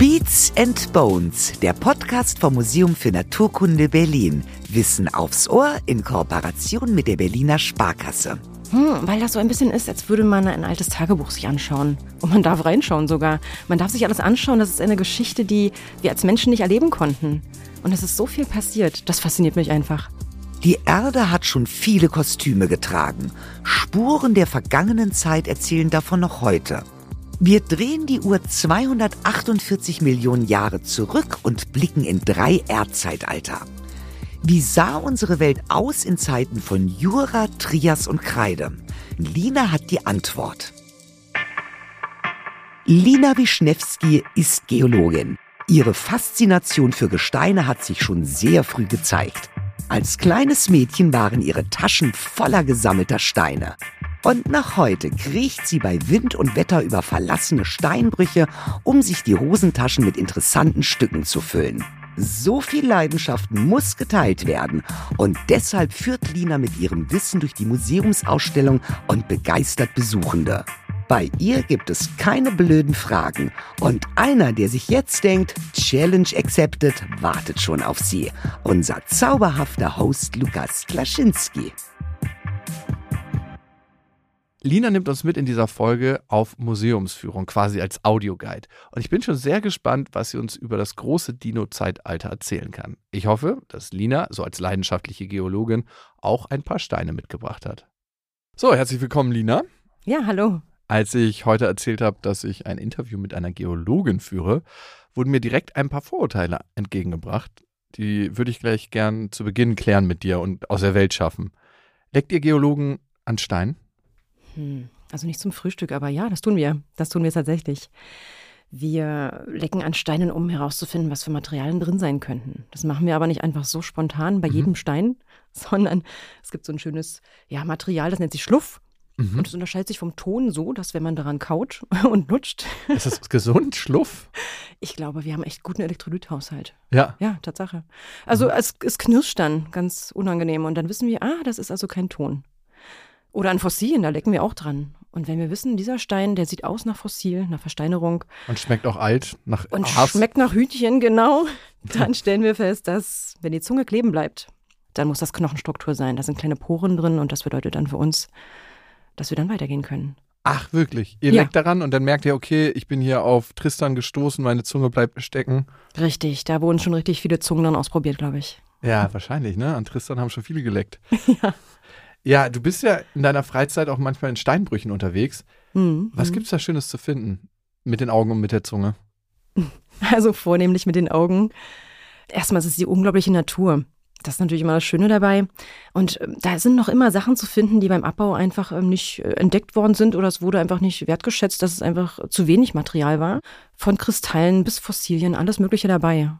Beats and Bones, der Podcast vom Museum für Naturkunde Berlin. Wissen aufs Ohr in Kooperation mit der Berliner Sparkasse. Hm, weil das so ein bisschen ist, als würde man ein altes Tagebuch sich anschauen. Und man darf reinschauen sogar. Man darf sich alles anschauen. Das ist eine Geschichte, die wir als Menschen nicht erleben konnten. Und es ist so viel passiert. Das fasziniert mich einfach. Die Erde hat schon viele Kostüme getragen. Spuren der vergangenen Zeit erzählen davon noch heute. Wir drehen die Uhr 248 Millionen Jahre zurück und blicken in drei Erdzeitalter. Wie sah unsere Welt aus in Zeiten von Jura, Trias und Kreide? Lina hat die Antwort. Lina Wischnewski ist Geologin. Ihre Faszination für Gesteine hat sich schon sehr früh gezeigt. Als kleines Mädchen waren ihre Taschen voller gesammelter Steine. Und nach heute kriecht sie bei Wind und Wetter über verlassene Steinbrüche, um sich die Hosentaschen mit interessanten Stücken zu füllen. So viel Leidenschaft muss geteilt werden. Und deshalb führt Lina mit ihrem Wissen durch die Museumsausstellung und begeistert Besuchende. Bei ihr gibt es keine blöden Fragen. Und einer, der sich jetzt denkt, Challenge accepted, wartet schon auf sie. Unser zauberhafter Host Lukas Klaschinski. Lina nimmt uns mit in dieser Folge auf Museumsführung, quasi als Audioguide. Und ich bin schon sehr gespannt, was sie uns über das große Dino-Zeitalter erzählen kann. Ich hoffe, dass Lina, so als leidenschaftliche Geologin, auch ein paar Steine mitgebracht hat. So, herzlich willkommen, Lina. Ja, hallo. Als ich heute erzählt habe, dass ich ein Interview mit einer Geologin führe, wurden mir direkt ein paar Vorurteile entgegengebracht. Die würde ich gleich gern zu Beginn klären mit dir und aus der Welt schaffen. Leckt ihr Geologen an Stein? Hm, also nicht zum Frühstück, aber ja, das tun wir. Das tun wir tatsächlich. Wir lecken an Steinen, um herauszufinden, was für Materialien drin sein könnten. Das machen wir aber nicht einfach so spontan bei mhm. jedem Stein, sondern es gibt so ein schönes ja, Material, das nennt sich Schluff. Mhm. Und es unterscheidet sich vom Ton so, dass wenn man daran kaut und lutscht. Ist das gesund, Schluff? Ich glaube, wir haben echt guten Elektrolythaushalt. Ja. Ja, Tatsache. Also mhm. es, es knirscht dann ganz unangenehm und dann wissen wir, ah, das ist also kein Ton. Oder an Fossilien, da lecken wir auch dran. Und wenn wir wissen, dieser Stein, der sieht aus nach Fossil, nach Versteinerung. Und schmeckt auch alt, nach Und Aas. schmeckt nach Hütchen, genau. Dann stellen wir fest, dass, wenn die Zunge kleben bleibt, dann muss das Knochenstruktur sein. Da sind kleine Poren drin und das bedeutet dann für uns, dass wir dann weitergehen können. Ach, wirklich? Ihr ja. leckt daran und dann merkt ihr, okay, ich bin hier auf Tristan gestoßen, meine Zunge bleibt stecken. Richtig, da wurden schon richtig viele Zungen dann ausprobiert, glaube ich. Ja, wahrscheinlich, ne? An Tristan haben schon viele geleckt. ja. Ja, du bist ja in deiner Freizeit auch manchmal in Steinbrüchen unterwegs. Mhm. Was gibt es da Schönes zu finden? Mit den Augen und mit der Zunge? Also vornehmlich mit den Augen. Erstmal ist es die unglaubliche Natur. Das ist natürlich immer das Schöne dabei. Und ähm, da sind noch immer Sachen zu finden, die beim Abbau einfach ähm, nicht äh, entdeckt worden sind oder es wurde einfach nicht wertgeschätzt, dass es einfach zu wenig Material war. Von Kristallen bis Fossilien, alles Mögliche dabei.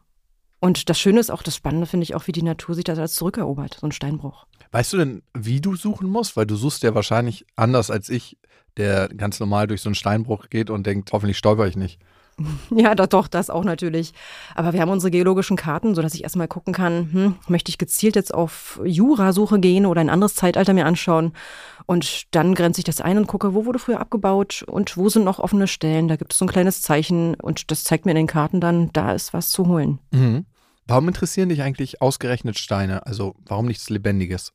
Und das Schöne ist auch, das Spannende finde ich auch, wie die Natur sich das als zurückerobert, so ein Steinbruch. Weißt du denn, wie du suchen musst? Weil du suchst ja wahrscheinlich anders als ich, der ganz normal durch so einen Steinbruch geht und denkt, hoffentlich stolper ich nicht. Ja, doch, doch, das auch natürlich. Aber wir haben unsere geologischen Karten, sodass ich erstmal gucken kann, hm, möchte ich gezielt jetzt auf Jura-Suche gehen oder ein anderes Zeitalter mir anschauen. Und dann grenze ich das ein und gucke, wo wurde früher abgebaut und wo sind noch offene Stellen. Da gibt es so ein kleines Zeichen und das zeigt mir in den Karten dann, da ist was zu holen. Mhm. Warum interessieren dich eigentlich ausgerechnet Steine? Also warum nichts Lebendiges?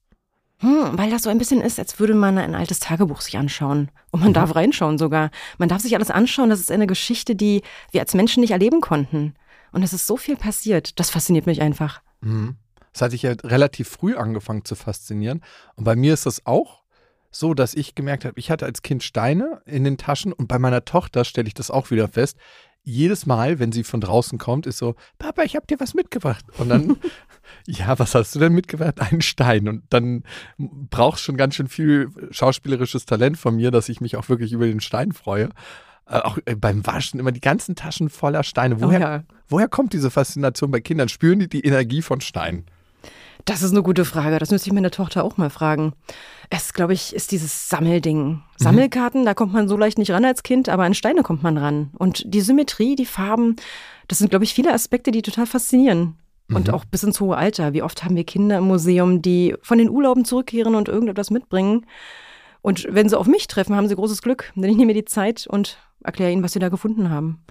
Hm, weil das so ein bisschen ist, als würde man ein altes Tagebuch sich anschauen. Und man mhm. darf reinschauen sogar. Man darf sich alles anschauen. Das ist eine Geschichte, die wir als Menschen nicht erleben konnten. Und es ist so viel passiert. Das fasziniert mich einfach. Mhm. Das hatte ich ja relativ früh angefangen zu faszinieren. Und bei mir ist das auch so, dass ich gemerkt habe, ich hatte als Kind Steine in den Taschen und bei meiner Tochter stelle ich das auch wieder fest jedes Mal, wenn sie von draußen kommt, ist so, Papa, ich habe dir was mitgebracht. Und dann, ja, was hast du denn mitgebracht? Einen Stein. Und dann brauchst schon ganz schön viel schauspielerisches Talent von mir, dass ich mich auch wirklich über den Stein freue. Äh, auch äh, beim Waschen immer die ganzen Taschen voller Steine. Woher, oh ja. woher kommt diese Faszination bei Kindern? Spüren die die Energie von Steinen? Das ist eine gute Frage. Das müsste ich meine Tochter auch mal fragen. Es, glaube ich, ist dieses Sammelding. Mhm. Sammelkarten, da kommt man so leicht nicht ran als Kind, aber an Steine kommt man ran. Und die Symmetrie, die Farben, das sind, glaube ich, viele Aspekte, die total faszinieren. Und mhm. auch bis ins hohe Alter. Wie oft haben wir Kinder im Museum, die von den Urlauben zurückkehren und irgendetwas mitbringen. Und wenn sie auf mich treffen, haben sie großes Glück. Denn ich nehme mir die Zeit und erkläre ihnen, was sie da gefunden haben.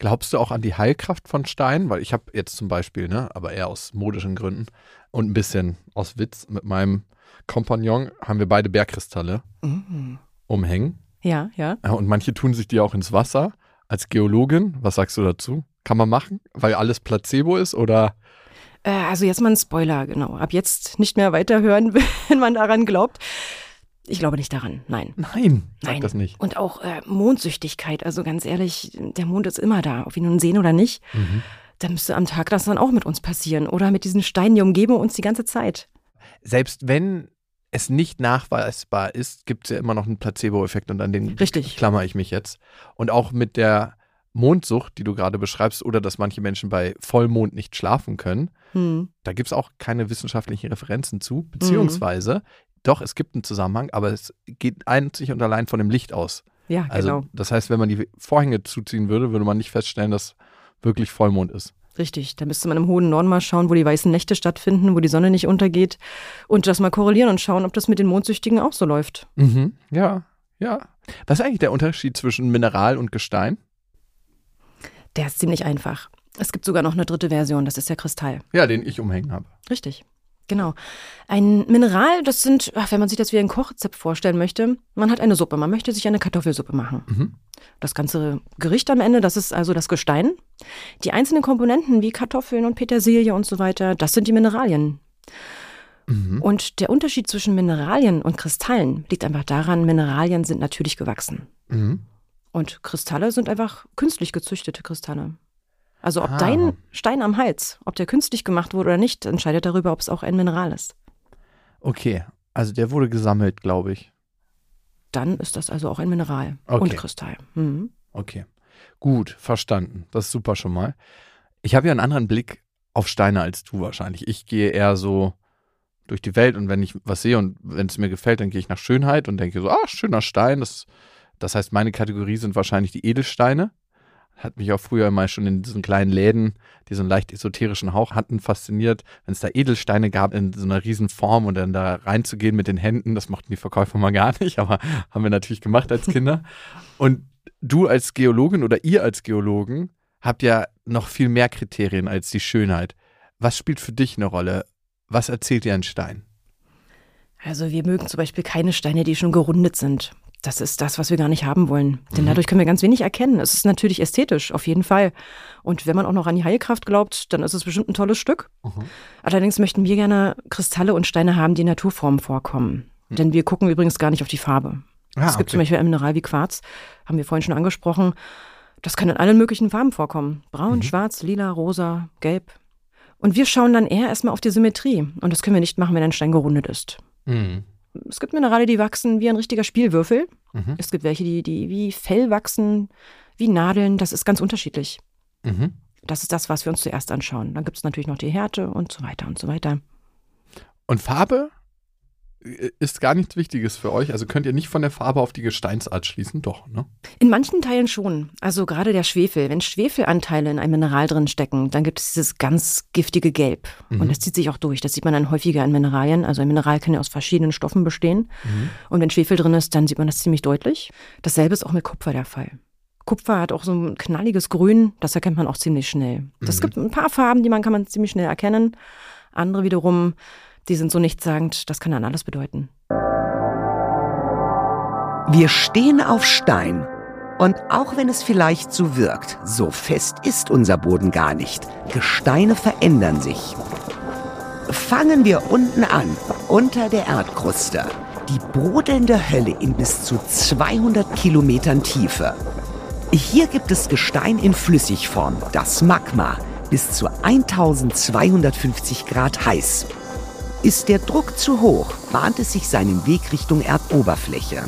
Glaubst du auch an die Heilkraft von Stein? Weil ich habe jetzt zum Beispiel, ne, aber eher aus modischen Gründen und ein bisschen aus Witz mit meinem Kompagnon haben wir beide Bergkristalle Mhm. umhängen. Ja, ja. Ja, Und manche tun sich die auch ins Wasser. Als Geologin, was sagst du dazu? Kann man machen, weil alles Placebo ist oder? Äh, also jetzt mal ein Spoiler, genau. Ab jetzt nicht mehr weiterhören, wenn man daran glaubt. Ich glaube nicht daran, nein. Nein, sag Nein. das nicht. Und auch äh, Mondsüchtigkeit, also ganz ehrlich, der Mond ist immer da, ob wir nun sehen oder nicht. Mhm. Da müsste am Tag das dann auch mit uns passieren. Oder mit diesen Steinen, die umgeben uns die ganze Zeit. Selbst wenn es nicht nachweisbar ist, gibt es ja immer noch einen Placebo-Effekt und an den Richtig. klammer ich mich jetzt. Und auch mit der Mondsucht, die du gerade beschreibst, oder dass manche Menschen bei Vollmond nicht schlafen können, Hm. da gibt es auch keine wissenschaftlichen Referenzen zu, beziehungsweise doch, es gibt einen Zusammenhang, aber es geht einzig und allein von dem Licht aus. Ja, Also genau. das heißt, wenn man die Vorhänge zuziehen würde, würde man nicht feststellen, dass wirklich Vollmond ist. Richtig. Da müsste man im hohen Norden mal schauen, wo die weißen Nächte stattfinden, wo die Sonne nicht untergeht. Und das mal korrelieren und schauen, ob das mit den Mondsüchtigen auch so läuft. Mhm. Ja, ja. Was ist eigentlich der Unterschied zwischen Mineral und Gestein? Der ist ziemlich einfach. Es gibt sogar noch eine dritte Version, das ist der Kristall. Ja, den ich umhängen habe. Richtig. Genau. Ein Mineral, das sind, ach, wenn man sich das wie ein Kochrezept vorstellen möchte, man hat eine Suppe, man möchte sich eine Kartoffelsuppe machen. Mhm. Das ganze Gericht am Ende, das ist also das Gestein. Die einzelnen Komponenten wie Kartoffeln und Petersilie und so weiter, das sind die Mineralien. Mhm. Und der Unterschied zwischen Mineralien und Kristallen liegt einfach daran, Mineralien sind natürlich gewachsen. Mhm. Und Kristalle sind einfach künstlich gezüchtete Kristalle. Also ob Ah. dein Stein am Hals, ob der künstlich gemacht wurde oder nicht, entscheidet darüber, ob es auch ein Mineral ist. Okay, also der wurde gesammelt, glaube ich. Dann ist das also auch ein Mineral Okay. und Kristall. Mhm. Okay, gut, verstanden. Das ist super schon mal. Ich habe ja einen anderen Blick auf Steine als du wahrscheinlich. Ich gehe eher so durch die Welt und wenn ich was sehe und wenn es mir gefällt, dann gehe ich nach Schönheit und denke so, ah, schöner Stein. Das, das heißt, meine Kategorie sind wahrscheinlich die Edelsteine. Hat mich auch früher mal schon in diesen kleinen Läden, die so einen leicht esoterischen Hauch hatten, fasziniert, wenn es da Edelsteine gab in so einer riesen Form und dann da reinzugehen mit den Händen. Das mochten die Verkäufer mal gar nicht, aber haben wir natürlich gemacht als Kinder. Und du als Geologin oder ihr als Geologen habt ja noch viel mehr Kriterien als die Schönheit. Was spielt für dich eine Rolle? Was erzählt dir ein Stein? Also wir mögen zum Beispiel keine Steine, die schon gerundet sind. Das ist das, was wir gar nicht haben wollen. Denn dadurch können wir ganz wenig erkennen. Es ist natürlich ästhetisch, auf jeden Fall. Und wenn man auch noch an die Heilkraft glaubt, dann ist es bestimmt ein tolles Stück. Allerdings möchten wir gerne Kristalle und Steine haben, die in Naturformen vorkommen. Denn wir gucken übrigens gar nicht auf die Farbe. Ah, es gibt zum Beispiel ein Mineral wie Quarz, haben wir vorhin schon angesprochen. Das kann in allen möglichen Farben vorkommen. Braun, schwarz, lila, rosa, gelb. Und wir schauen dann eher erstmal auf die Symmetrie. Und das können wir nicht machen, wenn ein Stein gerundet ist. Mhm. Es gibt Minerale, die wachsen wie ein richtiger Spielwürfel. Mhm. Es gibt welche, die, die wie Fell wachsen, wie Nadeln. Das ist ganz unterschiedlich. Mhm. Das ist das, was wir uns zuerst anschauen. Dann gibt es natürlich noch die Härte und so weiter und so weiter. Und Farbe ist gar nichts Wichtiges für euch. Also könnt ihr nicht von der Farbe auf die Gesteinsart schließen? Doch, ne? In manchen Teilen schon. Also gerade der Schwefel. Wenn Schwefelanteile in einem Mineral drin stecken, dann gibt es dieses ganz giftige Gelb. Mhm. Und das zieht sich auch durch. Das sieht man dann häufiger in Mineralien. Also ein Mineral kann ja aus verschiedenen Stoffen bestehen. Mhm. Und wenn Schwefel drin ist, dann sieht man das ziemlich deutlich. Dasselbe ist auch mit Kupfer der Fall. Kupfer hat auch so ein knalliges Grün, das erkennt man auch ziemlich schnell. Es Mhm. gibt ein paar Farben, die man kann man ziemlich schnell erkennen. Andere wiederum, die sind so nichtssagend, das kann dann alles bedeuten. Wir stehen auf Stein. Und auch wenn es vielleicht so wirkt, so fest ist unser Boden gar nicht. Gesteine verändern sich. Fangen wir unten an, unter der Erdkruste. Die brodelnde Hölle in bis zu 200 Kilometern Tiefe. Hier gibt es Gestein in Flüssigform, das Magma, bis zu 1250 Grad heiß. Ist der Druck zu hoch, bahnt es sich seinen Weg Richtung Erdoberfläche.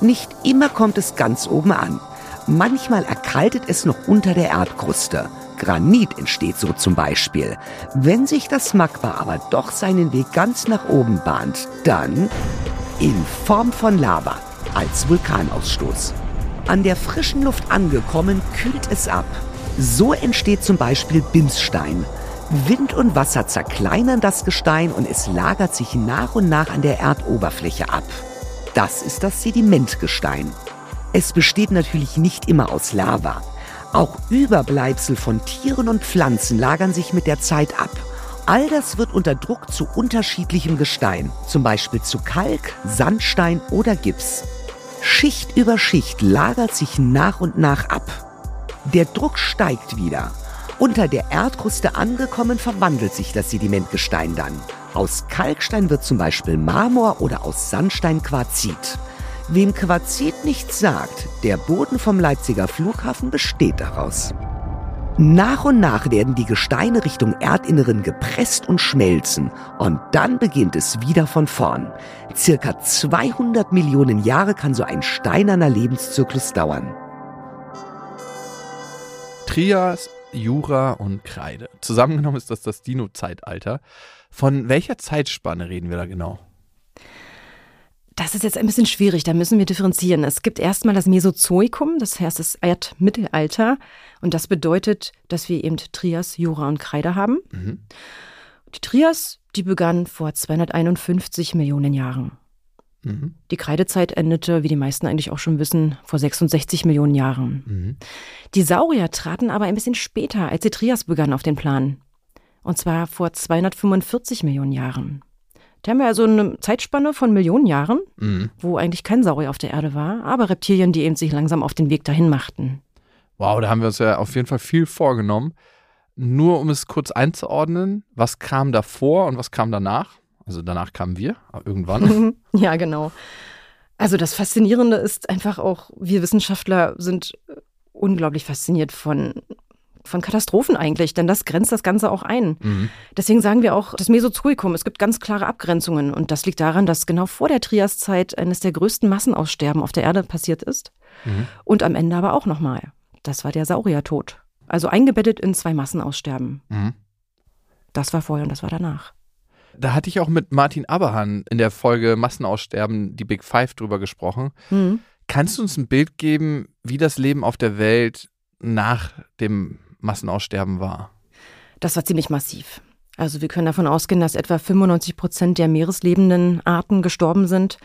Nicht immer kommt es ganz oben an. Manchmal erkaltet es noch unter der Erdkruste. Granit entsteht so zum Beispiel. Wenn sich das Magma aber doch seinen Weg ganz nach oben bahnt, dann in Form von Lava als Vulkanausstoß. An der frischen Luft angekommen, kühlt es ab. So entsteht zum Beispiel Bimsstein. Wind und Wasser zerkleinern das Gestein und es lagert sich nach und nach an der Erdoberfläche ab. Das ist das Sedimentgestein. Es besteht natürlich nicht immer aus Lava. Auch Überbleibsel von Tieren und Pflanzen lagern sich mit der Zeit ab. All das wird unter Druck zu unterschiedlichem Gestein, zum Beispiel zu Kalk, Sandstein oder Gips. Schicht über Schicht lagert sich nach und nach ab. Der Druck steigt wieder. Unter der Erdkruste angekommen verwandelt sich das Sedimentgestein dann. Aus Kalkstein wird zum Beispiel Marmor oder aus Sandstein Quarzit. Wem Quarzit nichts sagt, der Boden vom Leipziger Flughafen besteht daraus. Nach und nach werden die Gesteine Richtung Erdinneren gepresst und schmelzen und dann beginnt es wieder von vorn. Circa 200 Millionen Jahre kann so ein steinerner Lebenszyklus dauern. Trias, Jura und Kreide. Zusammengenommen ist das das Dino-Zeitalter. Von welcher Zeitspanne reden wir da genau? Das ist jetzt ein bisschen schwierig, da müssen wir differenzieren. Es gibt erstmal das Mesozoikum, das heißt das Erdmittelalter. Und das bedeutet, dass wir eben Trias, Jura und Kreide haben. Mhm. Die Trias, die begann vor 251 Millionen Jahren. Mhm. Die Kreidezeit endete, wie die meisten eigentlich auch schon wissen, vor 66 Millionen Jahren. Mhm. Die Saurier traten aber ein bisschen später, als die Trias begann, auf den Plan. Und zwar vor 245 Millionen Jahren. Da haben wir also eine Zeitspanne von Millionen Jahren, mhm. wo eigentlich kein Saurier auf der Erde war, aber Reptilien, die eben sich langsam auf den Weg dahin machten. Wow, da haben wir uns ja auf jeden Fall viel vorgenommen. Nur um es kurz einzuordnen, was kam davor und was kam danach? Also danach kamen wir irgendwann. ja, genau. Also das Faszinierende ist einfach auch, wir Wissenschaftler sind unglaublich fasziniert von von Katastrophen eigentlich, denn das grenzt das Ganze auch ein. Mhm. Deswegen sagen wir auch das Mesozoikum. Es gibt ganz klare Abgrenzungen und das liegt daran, dass genau vor der Triaszeit eines der größten Massenaussterben auf der Erde passiert ist mhm. und am Ende aber auch nochmal. Das war der Sauriertod. Also eingebettet in zwei Massenaussterben. Mhm. Das war vorher und das war danach. Da hatte ich auch mit Martin Aberhan in der Folge Massenaussterben, die Big Five, drüber gesprochen. Mhm. Kannst du uns ein Bild geben, wie das Leben auf der Welt nach dem Massenaussterben war? Das war ziemlich massiv. Also wir können davon ausgehen, dass etwa 95 Prozent der meereslebenden Arten gestorben sind,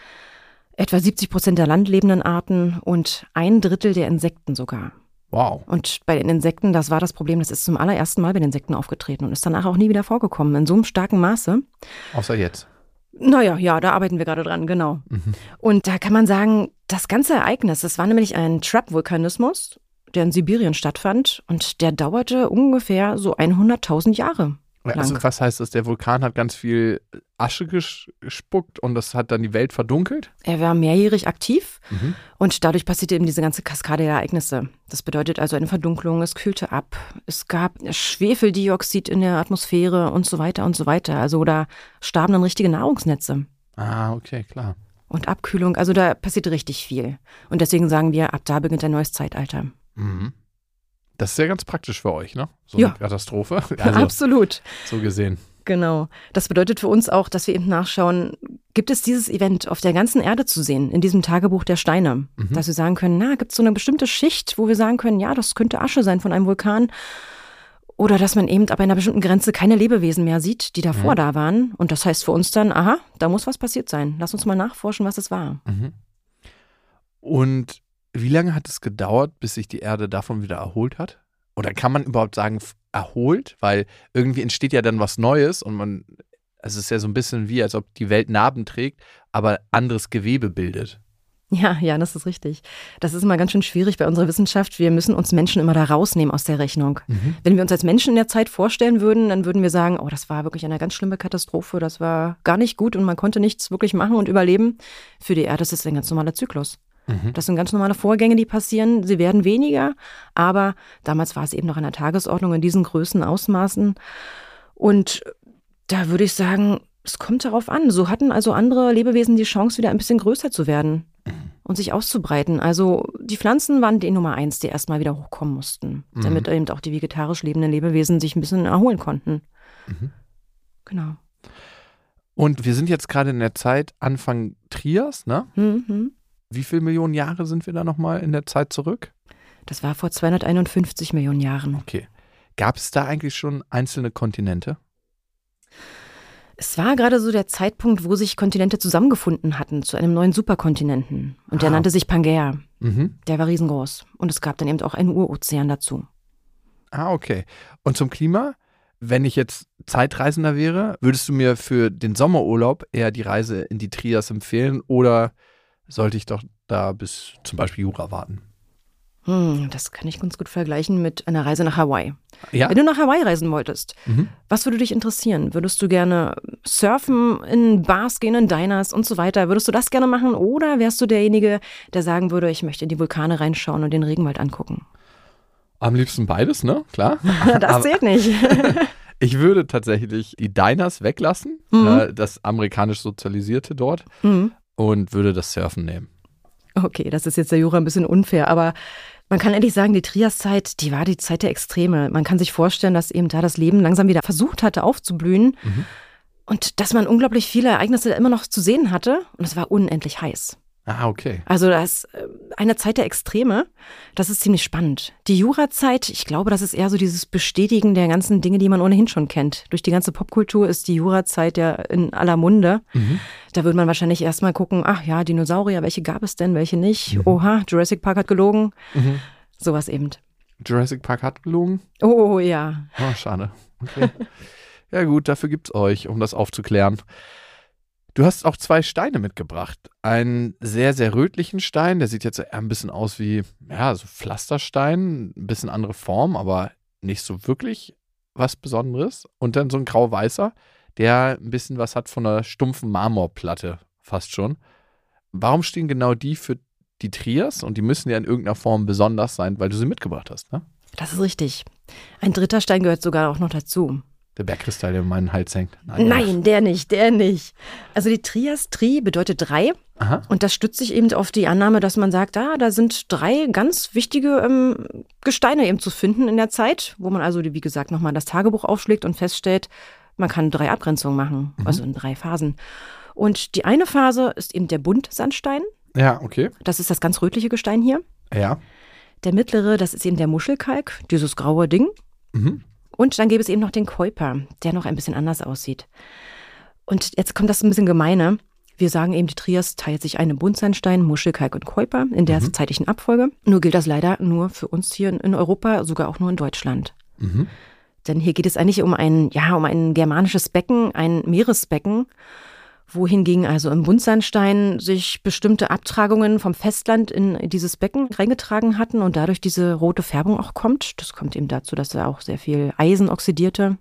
etwa 70 Prozent der landlebenden Arten und ein Drittel der Insekten sogar. Wow. Und bei den Insekten, das war das Problem, das ist zum allerersten Mal bei den Insekten aufgetreten und ist danach auch nie wieder vorgekommen, in so einem starken Maße. Außer jetzt. Naja, ja, da arbeiten wir gerade dran, genau. Mhm. Und da kann man sagen, das ganze Ereignis, das war nämlich ein Trap-Vulkanismus der in Sibirien stattfand und der dauerte ungefähr so 100.000 Jahre. Lang. Also was heißt das? Der Vulkan hat ganz viel Asche gespuckt und das hat dann die Welt verdunkelt? Er war mehrjährig aktiv mhm. und dadurch passierte eben diese ganze Kaskade der Ereignisse. Das bedeutet also eine Verdunklung, es kühlte ab, es gab Schwefeldioxid in der Atmosphäre und so weiter und so weiter. Also da starben dann richtige Nahrungsnetze. Ah, okay, klar. Und Abkühlung, also da passierte richtig viel. Und deswegen sagen wir, ab da beginnt ein neues Zeitalter. Mhm. Das ist ja ganz praktisch für euch, ne? So ja. eine Katastrophe. Also, Absolut. So gesehen. Genau. Das bedeutet für uns auch, dass wir eben nachschauen, gibt es dieses Event auf der ganzen Erde zu sehen, in diesem Tagebuch der Steine? Mhm. Dass wir sagen können, na, gibt es so eine bestimmte Schicht, wo wir sagen können, ja, das könnte Asche sein von einem Vulkan. Oder dass man eben ab einer bestimmten Grenze keine Lebewesen mehr sieht, die davor mhm. da waren. Und das heißt für uns dann, aha, da muss was passiert sein. Lass uns mal nachforschen, was es war. Mhm. Und wie lange hat es gedauert, bis sich die Erde davon wieder erholt hat? Oder kann man überhaupt sagen, erholt? Weil irgendwie entsteht ja dann was Neues und man, es ist ja so ein bisschen wie, als ob die Welt Narben trägt, aber anderes Gewebe bildet. Ja, ja, das ist richtig. Das ist immer ganz schön schwierig bei unserer Wissenschaft. Wir müssen uns Menschen immer da rausnehmen aus der Rechnung. Mhm. Wenn wir uns als Menschen in der Zeit vorstellen würden, dann würden wir sagen, oh, das war wirklich eine ganz schlimme Katastrophe, das war gar nicht gut und man konnte nichts wirklich machen und überleben. Für die Erde ist es ein ganz normaler Zyklus. Mhm. Das sind ganz normale Vorgänge, die passieren. Sie werden weniger, aber damals war es eben noch an der Tagesordnung in diesen Größen, Ausmaßen. Und da würde ich sagen, es kommt darauf an. So hatten also andere Lebewesen die Chance, wieder ein bisschen größer zu werden mhm. und sich auszubreiten. Also die Pflanzen waren die Nummer eins, die erstmal wieder hochkommen mussten, mhm. damit eben auch die vegetarisch lebenden Lebewesen sich ein bisschen erholen konnten. Mhm. Genau. Und wir sind jetzt gerade in der Zeit Anfang Trias, ne? Mhm. Wie viele Millionen Jahre sind wir da nochmal in der Zeit zurück? Das war vor 251 Millionen Jahren. Okay. Gab es da eigentlich schon einzelne Kontinente? Es war gerade so der Zeitpunkt, wo sich Kontinente zusammengefunden hatten zu einem neuen Superkontinenten. Und der ah. nannte sich Pangea. Mhm. Der war riesengroß. Und es gab dann eben auch einen Urozean dazu. Ah, okay. Und zum Klima? Wenn ich jetzt Zeitreisender wäre, würdest du mir für den Sommerurlaub eher die Reise in die Trias empfehlen oder sollte ich doch da bis zum Beispiel Jura warten? Hm, das kann ich ganz gut vergleichen mit einer Reise nach Hawaii. Ja. Wenn du nach Hawaii reisen wolltest, Mhm. was würde dich interessieren? Würdest du gerne surfen, in Bars gehen, in Diners und so weiter? Würdest du das gerne machen? Oder wärst du derjenige, der sagen würde, ich möchte in die Vulkane reinschauen und den Regenwald angucken? Am liebsten beides, ne? Klar. Das zählt nicht. ich würde tatsächlich die Diners weglassen, Mhm. äh, das amerikanisch sozialisierte dort, Mhm. Und würde das Surfen nehmen. Okay, das ist jetzt der Jura ein bisschen unfair, aber man kann ehrlich sagen, die Triaszeit, die war die Zeit der Extreme. Man kann sich vorstellen, dass eben da das Leben langsam wieder versucht hatte aufzublühen Mhm. und dass man unglaublich viele Ereignisse immer noch zu sehen hatte und es war unendlich heiß. Ah, okay. Also das ist äh, eine Zeit der Extreme. Das ist ziemlich spannend. Die Jurazeit, ich glaube, das ist eher so dieses Bestätigen der ganzen Dinge, die man ohnehin schon kennt. Durch die ganze Popkultur ist die Jurazeit ja in aller Munde. Mhm. Da würde man wahrscheinlich erstmal gucken, ach ja, Dinosaurier, welche gab es denn, welche nicht? Oha, Jurassic Park hat gelogen. Mhm. Sowas eben. Jurassic Park hat gelogen. Oh ja. Oh, schade. Okay. ja, gut, dafür gibt's euch, um das aufzuklären. Du hast auch zwei Steine mitgebracht. Einen sehr, sehr rötlichen Stein, der sieht jetzt ein bisschen aus wie, ja, so Pflasterstein, ein bisschen andere Form, aber nicht so wirklich was Besonderes. Und dann so ein grau-weißer, der ein bisschen was hat von einer stumpfen Marmorplatte, fast schon. Warum stehen genau die für die Trias? Und die müssen ja in irgendeiner Form besonders sein, weil du sie mitgebracht hast, ne? Das ist richtig. Ein dritter Stein gehört sogar auch noch dazu. Der Bergkristall, der um meinen Hals hängt. Nein, der nicht, der nicht. Also die Trias, Tri bedeutet drei. Aha. Und das stützt sich eben auf die Annahme, dass man sagt, ah, da sind drei ganz wichtige ähm, Gesteine eben zu finden in der Zeit, wo man also, wie gesagt, nochmal das Tagebuch aufschlägt und feststellt, man kann drei Abgrenzungen machen, also in drei Phasen. Und die eine Phase ist eben der Buntsandstein. Ja, okay. Das ist das ganz rötliche Gestein hier. Ja. Der mittlere, das ist eben der Muschelkalk, dieses graue Ding. Mhm. Und dann gäbe es eben noch den Kuiper, der noch ein bisschen anders aussieht. Und jetzt kommt das ein bisschen gemeine. Wir sagen eben, die Trias teilt sich eine Buntsandstein, Muschelkalk und Kuiper in der zeitlichen Abfolge. Nur gilt das leider nur für uns hier in Europa, sogar auch nur in Deutschland. Mhm. Denn hier geht es eigentlich um ein, ja, um ein germanisches Becken, ein Meeresbecken, wohingegen also im Buntsandstein sich bestimmte Abtragungen vom Festland in dieses Becken reingetragen hatten und dadurch diese rote Färbung auch kommt. Das kommt eben dazu, dass da auch sehr viel Eisen oxidierte.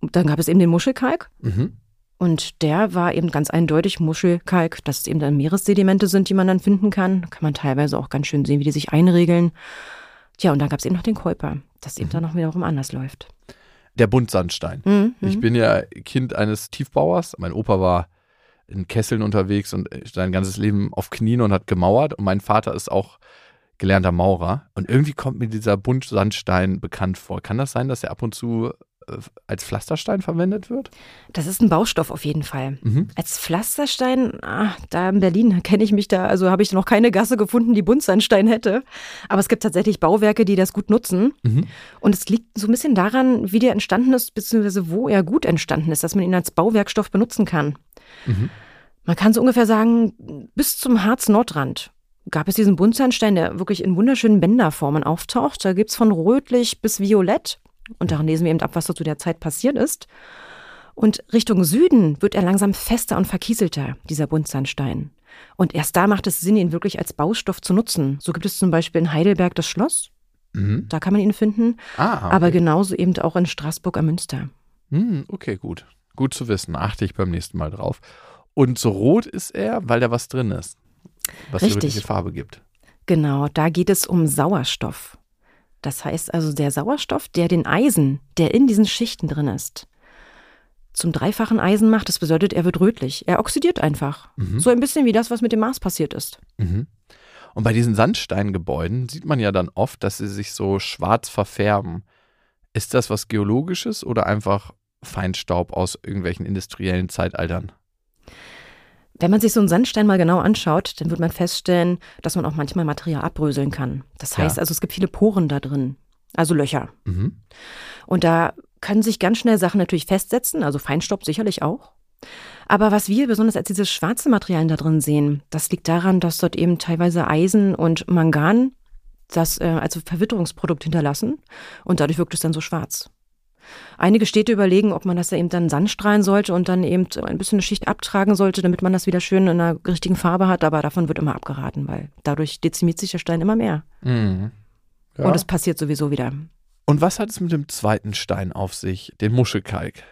Und Dann gab es eben den Muschelkalk Mhm. und der war eben ganz eindeutig Muschelkalk, dass es eben dann Meeressedimente sind, die man dann finden kann. Da kann man teilweise auch ganz schön sehen, wie die sich einregeln. Tja, und dann gab es eben noch den Kuiper, das eben dann noch wiederum anders läuft. Der Buntsandstein. Mhm. Ich bin ja Kind eines Tiefbauers. Mein Opa war in Kesseln unterwegs und sein ganzes Leben auf Knien und hat gemauert. Und mein Vater ist auch gelernter Maurer. Und irgendwie kommt mir dieser Buntsandstein bekannt vor. Kann das sein, dass er ab und zu äh, als Pflasterstein verwendet wird? Das ist ein Baustoff auf jeden Fall. Mhm. Als Pflasterstein, ah, da in Berlin kenne ich mich da, also habe ich noch keine Gasse gefunden, die Buntsandstein hätte. Aber es gibt tatsächlich Bauwerke, die das gut nutzen. Mhm. Und es liegt so ein bisschen daran, wie der entstanden ist, beziehungsweise wo er gut entstanden ist, dass man ihn als Bauwerkstoff benutzen kann. Mhm. Man kann so ungefähr sagen, bis zum Harz-Nordrand gab es diesen Buntsandstein, der wirklich in wunderschönen Bänderformen auftaucht. Da gibt es von rötlich bis violett. Und daran lesen wir eben ab, was da zu der Zeit passiert ist. Und Richtung Süden wird er langsam fester und verkieselter, dieser Buntsandstein. Und erst da macht es Sinn, ihn wirklich als Baustoff zu nutzen. So gibt es zum Beispiel in Heidelberg das Schloss, Mhm. da kann man ihn finden, Ah, okay. aber genauso eben auch in Straßburg am Münster. Hm, okay, gut. Gut zu wissen. Achte ich beim nächsten Mal drauf. Und so rot ist er, weil da was drin ist. Was die Richtig. rötliche Farbe gibt. Genau, da geht es um Sauerstoff. Das heißt also der Sauerstoff, der den Eisen, der in diesen Schichten drin ist, zum dreifachen Eisen macht. Das bedeutet, er wird rötlich. Er oxidiert einfach. Mhm. So ein bisschen wie das, was mit dem Mars passiert ist. Mhm. Und bei diesen Sandsteingebäuden sieht man ja dann oft, dass sie sich so schwarz verfärben. Ist das was Geologisches oder einfach Feinstaub aus irgendwelchen industriellen Zeitaltern? Wenn man sich so einen Sandstein mal genau anschaut, dann wird man feststellen, dass man auch manchmal Material abbröseln kann. Das Ja. heißt also, es gibt viele Poren da drin, also Löcher. Mhm. Und da können sich ganz schnell Sachen natürlich festsetzen, also Feinstaub sicherlich auch. Aber was wir besonders als diese schwarzen Materialien da drin sehen, das liegt daran, dass dort eben teilweise Eisen und Mangan das äh, als Verwitterungsprodukt hinterlassen und dadurch wirkt es dann so schwarz. Einige Städte überlegen, ob man das da eben dann Sand strahlen sollte und dann eben ein bisschen eine Schicht abtragen sollte, damit man das wieder schön in einer richtigen Farbe hat, aber davon wird immer abgeraten, weil dadurch dezimiert sich der Stein immer mehr. Mhm. Ja. Und es passiert sowieso wieder. Und was hat es mit dem zweiten Stein auf sich, den Muschelkalk?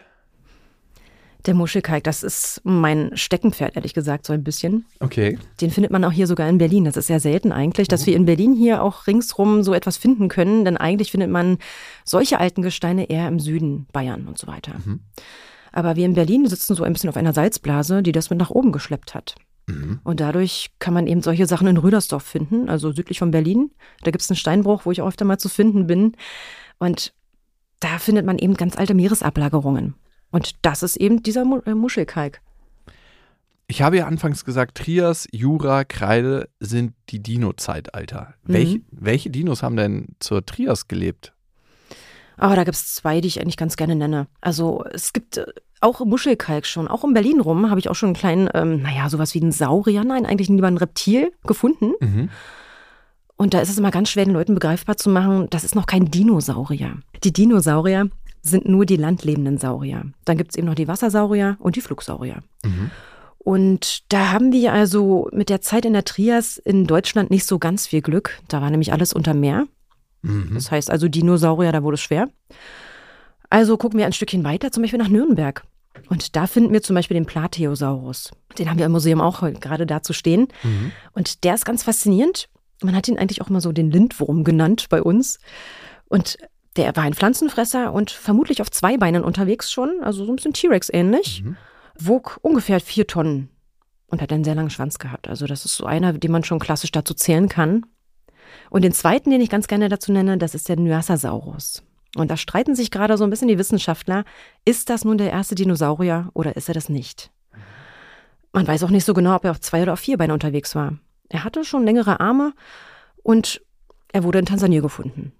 Der Muschelkalk, das ist mein Steckenpferd, ehrlich gesagt, so ein bisschen. Okay. Den findet man auch hier sogar in Berlin. Das ist sehr selten eigentlich, dass wir in Berlin hier auch ringsrum so etwas finden können, denn eigentlich findet man solche alten Gesteine eher im Süden, Bayern und so weiter. Mhm. Aber wir in Berlin sitzen so ein bisschen auf einer Salzblase, die das mit nach oben geschleppt hat. Mhm. Und dadurch kann man eben solche Sachen in Rüdersdorf finden, also südlich von Berlin. Da gibt es einen Steinbruch, wo ich auch öfter mal zu finden bin. Und da findet man eben ganz alte Meeresablagerungen. Und das ist eben dieser äh, Muschelkalk. Ich habe ja anfangs gesagt, Trias, Jura, Kreide sind die Dino-Zeitalter. Mhm. Welche, welche Dinos haben denn zur Trias gelebt? Aber da gibt es zwei, die ich eigentlich ganz gerne nenne. Also es gibt äh, auch Muschelkalk schon. Auch in Berlin rum habe ich auch schon einen kleinen, ähm, naja, sowas wie einen Saurier, nein, eigentlich lieber ein Reptil gefunden. Mhm. Und da ist es immer ganz schwer, den Leuten begreifbar zu machen, das ist noch kein Dinosaurier. Die Dinosaurier sind nur die landlebenden Saurier. Dann gibt es eben noch die Wassersaurier und die Flugsaurier. Mhm. Und da haben wir also mit der Zeit in der Trias in Deutschland nicht so ganz viel Glück. Da war nämlich alles unter Meer. Mhm. Das heißt also Dinosaurier, da wurde es schwer. Also gucken wir ein Stückchen weiter, zum Beispiel nach Nürnberg. Und da finden wir zum Beispiel den Plateosaurus. Den haben wir im Museum auch gerade dazu stehen. Mhm. Und der ist ganz faszinierend. Man hat ihn eigentlich auch mal so den Lindwurm genannt bei uns. Und der war ein Pflanzenfresser und vermutlich auf zwei Beinen unterwegs schon, also so ein bisschen T-Rex ähnlich. Mhm. Wog ungefähr vier Tonnen und hat einen sehr langen Schwanz gehabt. Also das ist so einer, den man schon klassisch dazu zählen kann. Und den zweiten, den ich ganz gerne dazu nenne, das ist der Nyasasaurus. Und da streiten sich gerade so ein bisschen die Wissenschaftler, ist das nun der erste Dinosaurier oder ist er das nicht? Man weiß auch nicht so genau, ob er auf zwei oder auf vier Beinen unterwegs war. Er hatte schon längere Arme und er wurde in Tansania gefunden.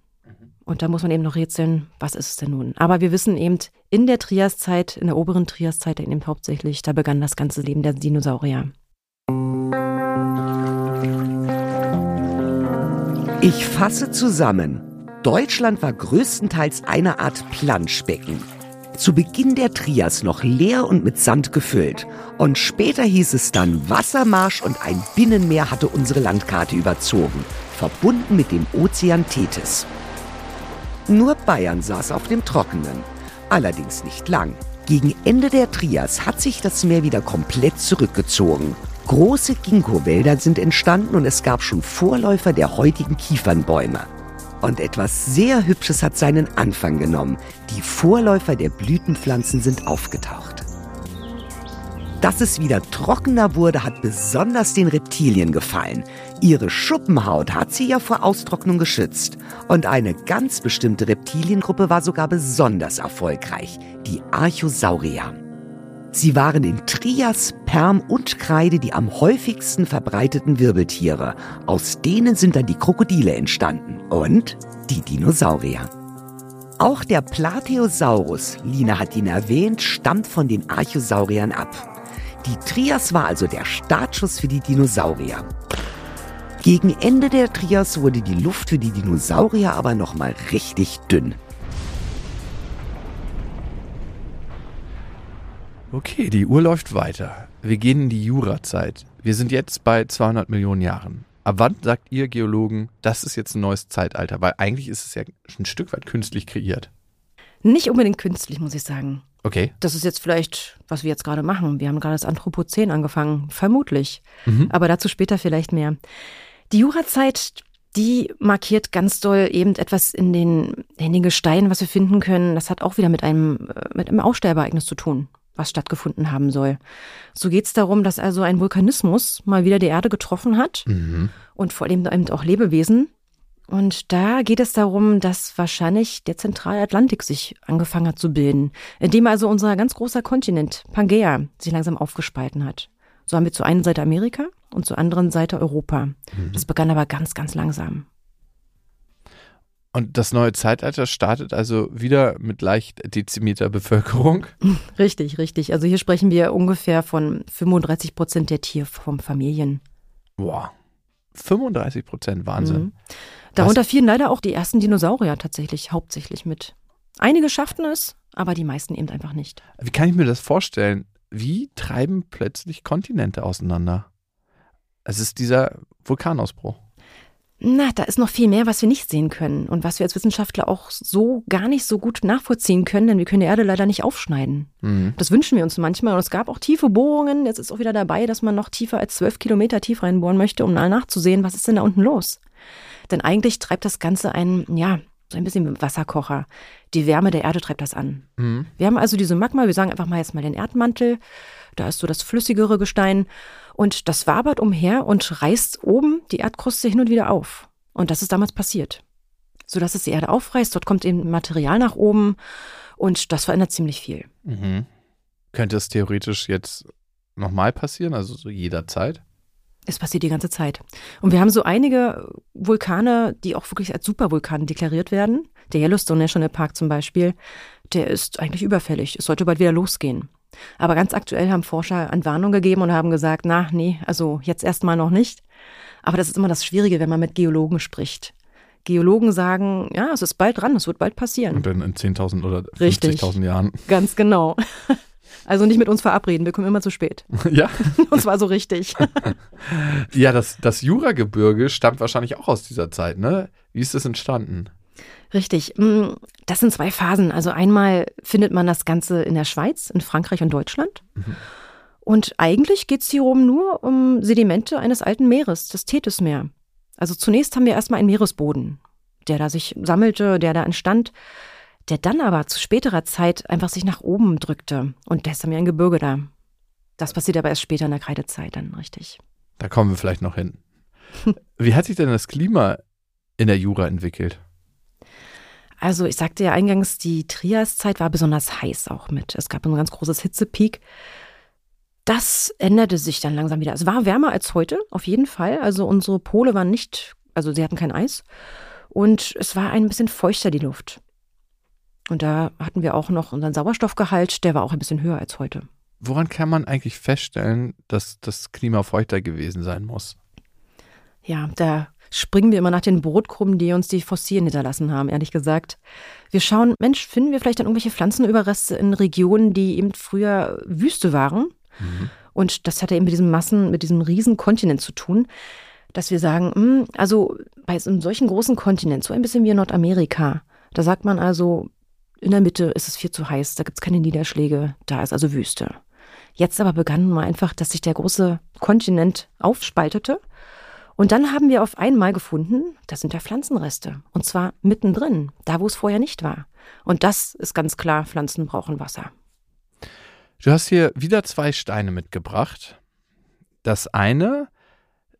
Und da muss man eben noch rätseln, was ist es denn nun? Aber wir wissen eben, in der Triaszeit, in der oberen Triaszeit eben hauptsächlich, da begann das ganze Leben der Dinosaurier. Ich fasse zusammen. Deutschland war größtenteils eine Art Planschbecken. Zu Beginn der Trias noch leer und mit Sand gefüllt. Und später hieß es dann Wassermarsch und ein Binnenmeer hatte unsere Landkarte überzogen, verbunden mit dem Ozean Tethys. Nur Bayern saß auf dem Trockenen. Allerdings nicht lang. Gegen Ende der Trias hat sich das Meer wieder komplett zurückgezogen. Große Ginkgo-Wälder sind entstanden und es gab schon Vorläufer der heutigen Kiefernbäume. Und etwas sehr Hübsches hat seinen Anfang genommen. Die Vorläufer der Blütenpflanzen sind aufgetaucht. Dass es wieder trockener wurde, hat besonders den Reptilien gefallen. Ihre Schuppenhaut hat sie ja vor Austrocknung geschützt. Und eine ganz bestimmte Reptiliengruppe war sogar besonders erfolgreich, die Archosaurier. Sie waren in Trias, Perm und Kreide die am häufigsten verbreiteten Wirbeltiere. Aus denen sind dann die Krokodile entstanden und die Dinosaurier. Auch der Plateosaurus, Lina hat ihn erwähnt, stammt von den Archosauriern ab. Die Trias war also der Startschuss für die Dinosaurier. Gegen Ende der Trias wurde die Luft für die Dinosaurier aber nochmal richtig dünn. Okay, die Uhr läuft weiter. Wir gehen in die Jurazeit. Wir sind jetzt bei 200 Millionen Jahren. Ab wann sagt ihr Geologen, das ist jetzt ein neues Zeitalter? Weil eigentlich ist es ja ein Stück weit künstlich kreiert. Nicht unbedingt künstlich, muss ich sagen. Okay. Das ist jetzt vielleicht, was wir jetzt gerade machen. Wir haben gerade das Anthropozän angefangen, vermutlich. Mhm. Aber dazu später vielleicht mehr. Die Jurazeit, die markiert ganz doll eben etwas in den, in den Gesteinen, was wir finden können. Das hat auch wieder mit einem, äh, mit einem Aussterbeereignis zu tun, was stattgefunden haben soll. So geht es darum, dass also ein Vulkanismus mal wieder die Erde getroffen hat Mhm. und vor allem eben auch Lebewesen. Und da geht es darum, dass wahrscheinlich der Zentralatlantik sich angefangen hat zu bilden, indem also unser ganz großer Kontinent, Pangea, sich langsam aufgespalten hat. So haben wir zur einen Seite Amerika und zur anderen Seite Europa. Das begann aber ganz, ganz langsam. Und das neue Zeitalter startet also wieder mit leicht dezimierter Bevölkerung. Richtig, richtig. Also hier sprechen wir ungefähr von 35 Prozent der Tierfamilien. Boah, 35 Prozent, Wahnsinn. Mhm. Darunter Was? fielen leider auch die ersten Dinosaurier tatsächlich hauptsächlich mit. Einige schafften es, aber die meisten eben einfach nicht. Wie kann ich mir das vorstellen? Wie treiben plötzlich Kontinente auseinander? Es ist dieser Vulkanausbruch. Na, da ist noch viel mehr, was wir nicht sehen können und was wir als Wissenschaftler auch so gar nicht so gut nachvollziehen können, denn wir können die Erde leider nicht aufschneiden. Mhm. Das wünschen wir uns manchmal. Und es gab auch tiefe Bohrungen. Jetzt ist auch wieder dabei, dass man noch tiefer als zwölf Kilometer tief reinbohren möchte, um nachzusehen, was ist denn da unten los. Denn eigentlich treibt das Ganze einen, ja, so ein bisschen Wasserkocher. Die Wärme der Erde treibt das an. Mhm. Wir haben also diese Magma, wir sagen einfach mal jetzt mal den Erdmantel. Da ist so das flüssigere Gestein. Und das wabert umher und reißt oben die Erdkruste hin und wieder auf. Und das ist damals passiert. Sodass es die Erde aufreißt, dort kommt eben Material nach oben und das verändert ziemlich viel. Mhm. Könnte es theoretisch jetzt nochmal passieren, also so jederzeit? Es passiert die ganze Zeit. Und wir haben so einige Vulkane, die auch wirklich als Supervulkane deklariert werden. Der Yellowstone National Park zum Beispiel, der ist eigentlich überfällig. Es sollte bald wieder losgehen. Aber ganz aktuell haben Forscher Entwarnung gegeben und haben gesagt, na, nee, also jetzt erstmal noch nicht. Aber das ist immer das Schwierige, wenn man mit Geologen spricht. Geologen sagen, ja, es ist bald dran, es wird bald passieren. Und dann in 10.000 oder 50.000 Jahren. Ganz genau. Also nicht mit uns verabreden, wir kommen immer zu spät. Ja. Und zwar so richtig. ja, das, das Juragebirge stammt wahrscheinlich auch aus dieser Zeit, ne? Wie ist das entstanden? Richtig. Mm, das sind zwei Phasen. Also einmal findet man das Ganze in der Schweiz, in Frankreich und Deutschland. Mhm. Und eigentlich geht es hier oben nur um Sedimente eines alten Meeres, das Tethysmeer. Also zunächst haben wir erstmal einen Meeresboden, der da sich sammelte, der da entstand, der dann aber zu späterer Zeit einfach sich nach oben drückte. Und da ist dann ja ein Gebirge da. Das passiert aber erst später in der Kreidezeit dann, richtig. Da kommen wir vielleicht noch hin. Wie hat sich denn das Klima in der Jura entwickelt? Also ich sagte ja eingangs, die Triaszeit war besonders heiß auch mit. Es gab ein ganz großes Hitzepeak. Das änderte sich dann langsam wieder. Es war wärmer als heute, auf jeden Fall. Also unsere Pole waren nicht, also sie hatten kein Eis. Und es war ein bisschen feuchter, die Luft. Und da hatten wir auch noch unseren Sauerstoffgehalt, der war auch ein bisschen höher als heute. Woran kann man eigentlich feststellen, dass das Klima feuchter gewesen sein muss? Ja, da springen wir immer nach den Brotkrumen, die uns die Fossilien hinterlassen haben, ehrlich gesagt. Wir schauen, Mensch, finden wir vielleicht dann irgendwelche Pflanzenüberreste in Regionen, die eben früher Wüste waren? Mhm. Und das hat ja eben mit diesem Massen, mit diesem riesen Kontinent zu tun, dass wir sagen, mh, hm, also bei so einem solchen großen Kontinent, so ein bisschen wie Nordamerika, da sagt man also, in der Mitte ist es viel zu heiß, da gibt es keine Niederschläge, da ist also Wüste. Jetzt aber begann mal einfach, dass sich der große Kontinent aufspaltete und dann haben wir auf einmal gefunden, das sind ja Pflanzenreste. Und zwar mittendrin, da wo es vorher nicht war. Und das ist ganz klar, Pflanzen brauchen Wasser. Du hast hier wieder zwei Steine mitgebracht. Das eine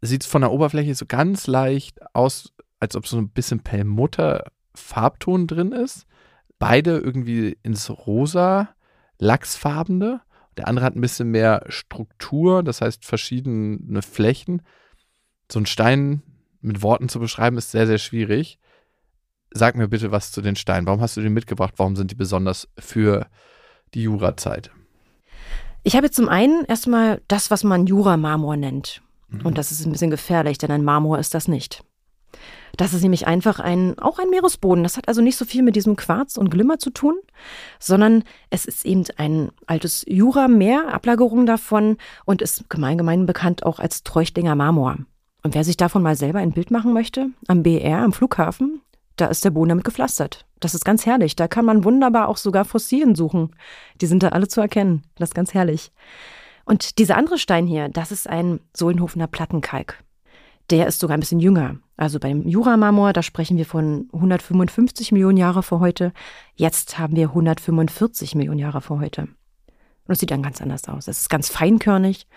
sieht von der Oberfläche so ganz leicht aus, als ob so ein bisschen Perlmutter-Farbton drin ist. Beide irgendwie ins rosa, lachsfarbene. Der andere hat ein bisschen mehr Struktur, das heißt verschiedene Flächen so einen Stein mit Worten zu beschreiben, ist sehr, sehr schwierig. Sag mir bitte was zu den Steinen. Warum hast du den mitgebracht? Warum sind die besonders für die Jurazeit? Ich habe zum einen erstmal das, was man Jura-Marmor nennt. Mhm. Und das ist ein bisschen gefährlich, denn ein Marmor ist das nicht. Das ist nämlich einfach ein, auch ein Meeresboden. Das hat also nicht so viel mit diesem Quarz und Glimmer zu tun, sondern es ist eben ein altes Jurameer, Ablagerung davon und ist gemeingemein bekannt auch als Treuchtinger Marmor. Und wer sich davon mal selber ein Bild machen möchte, am BR, am Flughafen, da ist der Boden damit gepflastert. Das ist ganz herrlich. Da kann man wunderbar auch sogar Fossilien suchen. Die sind da alle zu erkennen. Das ist ganz herrlich. Und dieser andere Stein hier, das ist ein Sohlenhofener Plattenkalk. Der ist sogar ein bisschen jünger. Also beim Juramarmor, da sprechen wir von 155 Millionen Jahre vor heute. Jetzt haben wir 145 Millionen Jahre vor heute. Und es sieht dann ganz anders aus. Es ist ganz feinkörnig.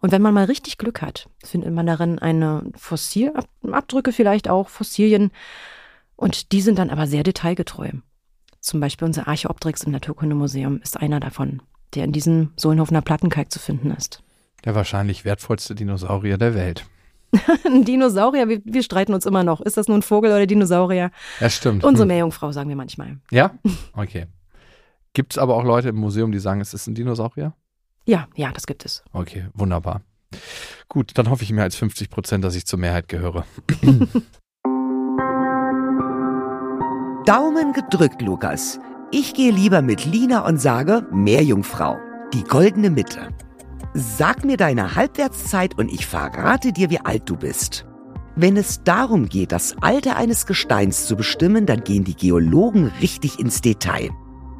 Und wenn man mal richtig Glück hat, findet man darin eine Fossilabdrücke vielleicht auch, Fossilien. Und die sind dann aber sehr detailgetreu. Zum Beispiel unser Archeopteryx im Naturkundemuseum ist einer davon, der in diesem Sohlenhofener Plattenkalk zu finden ist. Der wahrscheinlich wertvollste Dinosaurier der Welt. ein Dinosaurier, wir, wir, streiten uns immer noch. Ist das nun ein Vogel oder Dinosaurier? Ja, stimmt. Unsere hm. Meerjungfrau sagen wir manchmal. Ja? Okay. Gibt es aber auch Leute im Museum, die sagen, es ist ein Dinosaurier? Ja, ja, das gibt es. Okay, wunderbar. Gut, dann hoffe ich mehr als 50 Prozent, dass ich zur Mehrheit gehöre. Daumen gedrückt, Lukas. Ich gehe lieber mit Lina und sage Meerjungfrau. Die goldene Mitte. Sag mir deine Halbwertszeit und ich verrate dir, wie alt du bist. Wenn es darum geht, das Alter eines Gesteins zu bestimmen, dann gehen die Geologen richtig ins Detail.